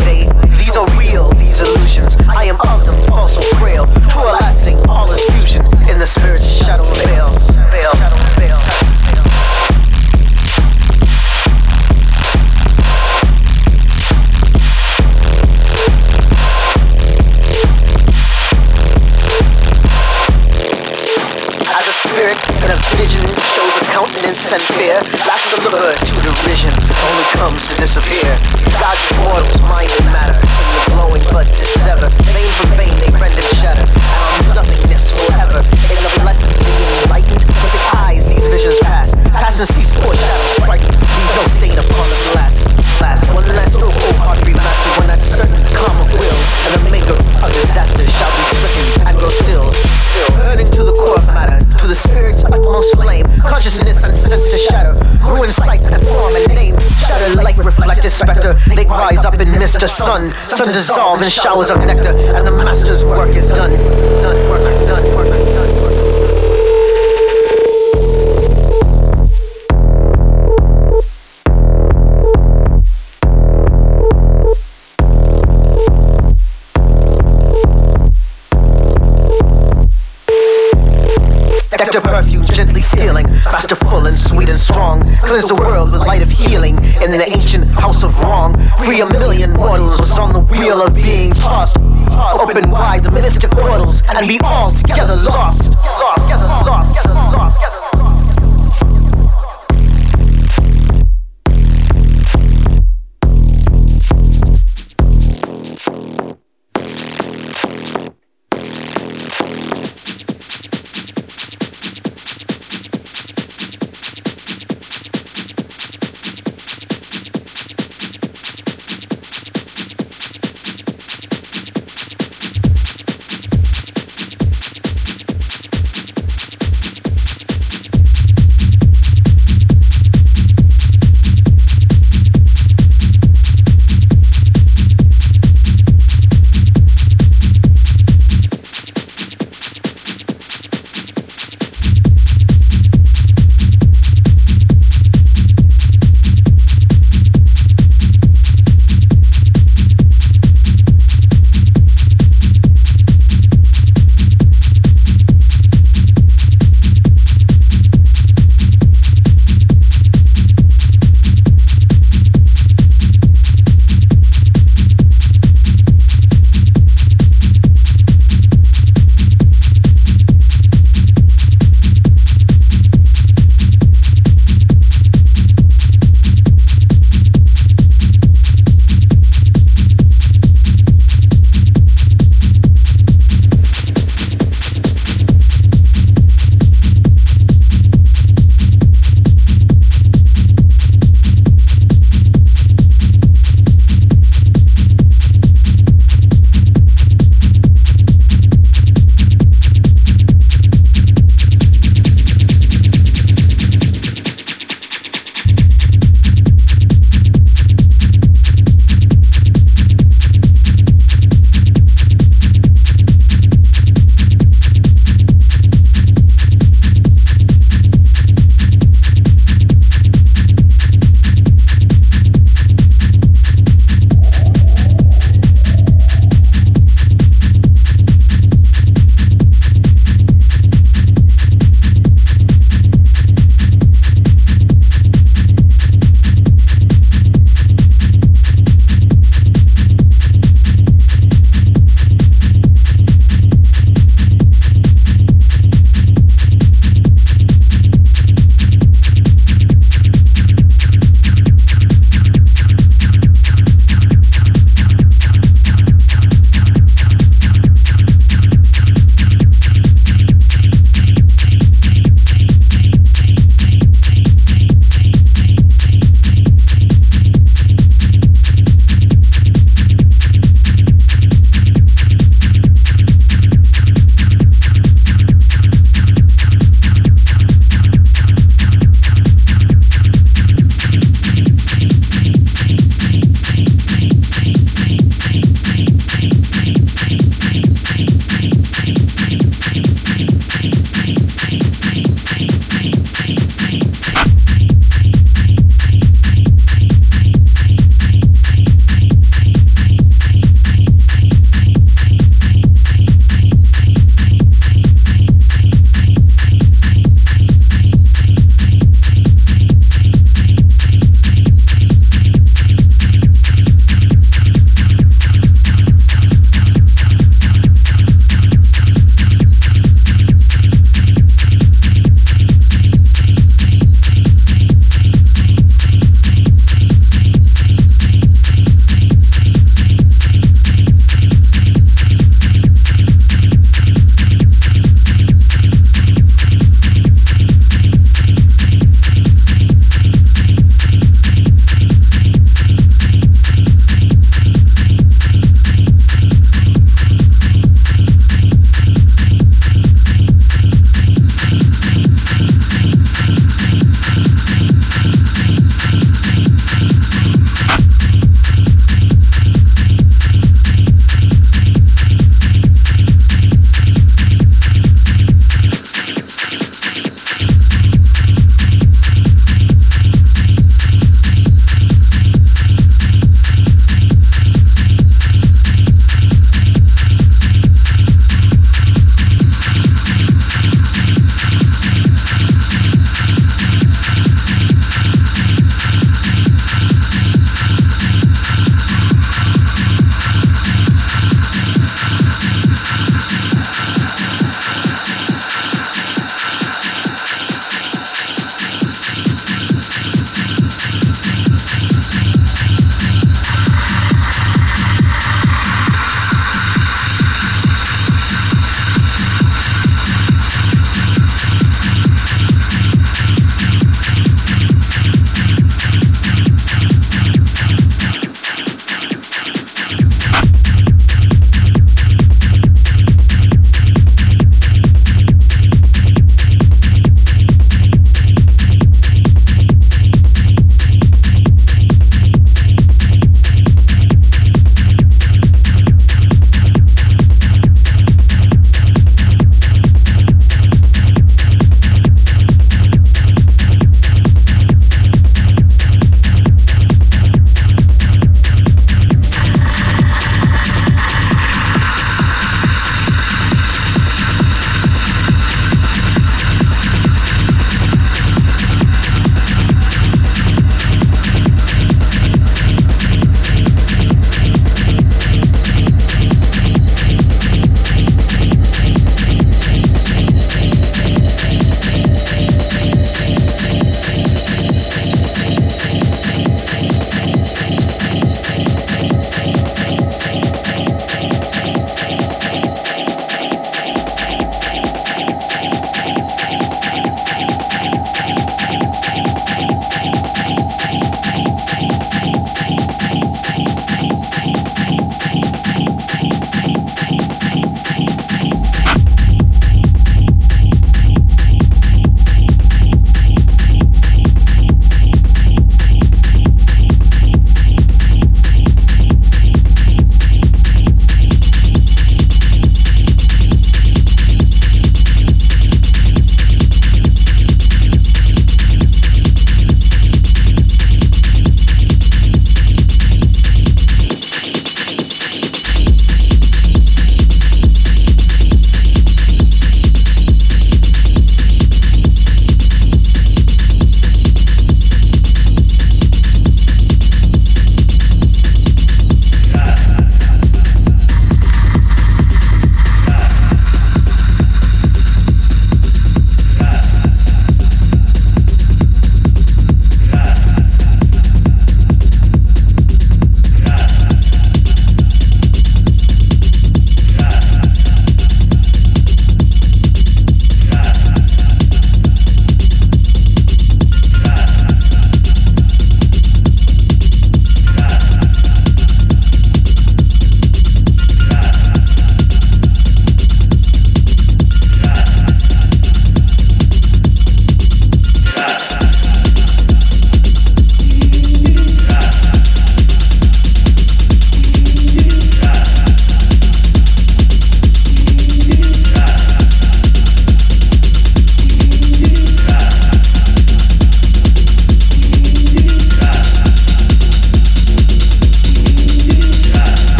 state. These are real, these illusions. I am of them, false or frail. the sun, sun dissolve in showers of nectar, and the master's work is done. Done, work, done, work.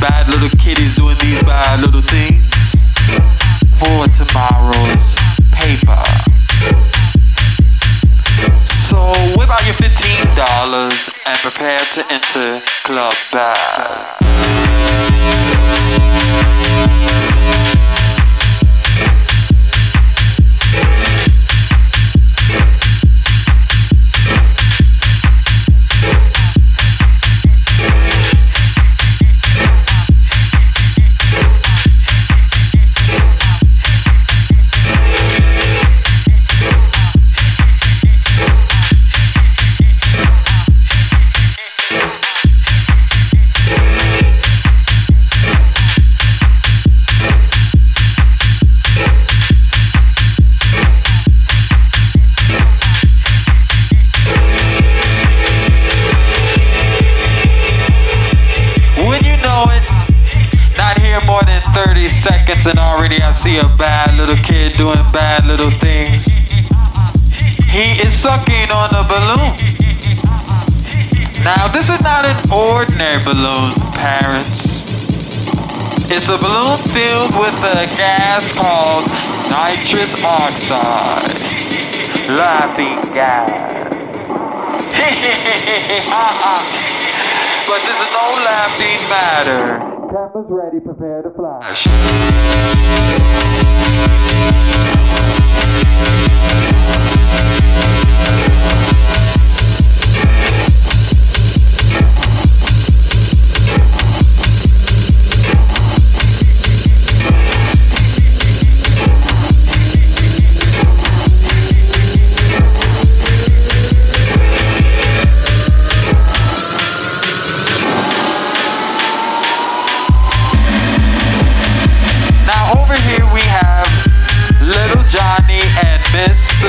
Bad little kiddies doing these bad little things for tomorrow's paper. So whip out your fifteen dollars and prepare to enter Club Bad. and already I see a bad little kid doing bad little things. He is sucking on a balloon. Now, this is not an ordinary balloon, parents. It's a balloon filled with a gas called nitrous oxide. Laughing gas. but this is no laughing matter. Cameras ready, prepare to fly. Sue.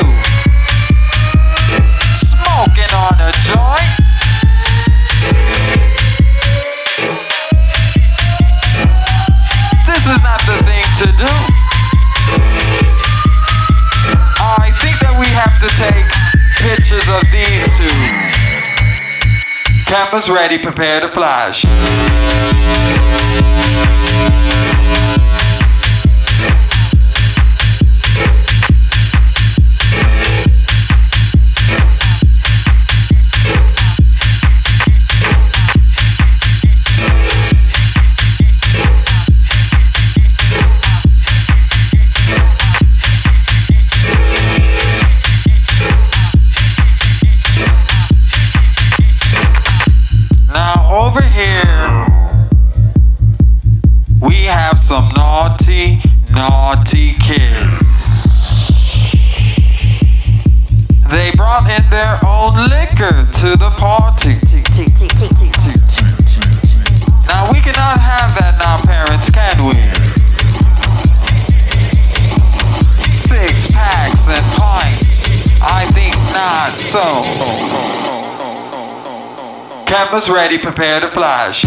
Smoking on a joint. This is not the thing to do. I think that we have to take pictures of these two. Cameras ready, prepare to flash. Party. Now we cannot have that now, parents, can we? Six packs and pints. I think not so. Cameras ready, prepare to flash.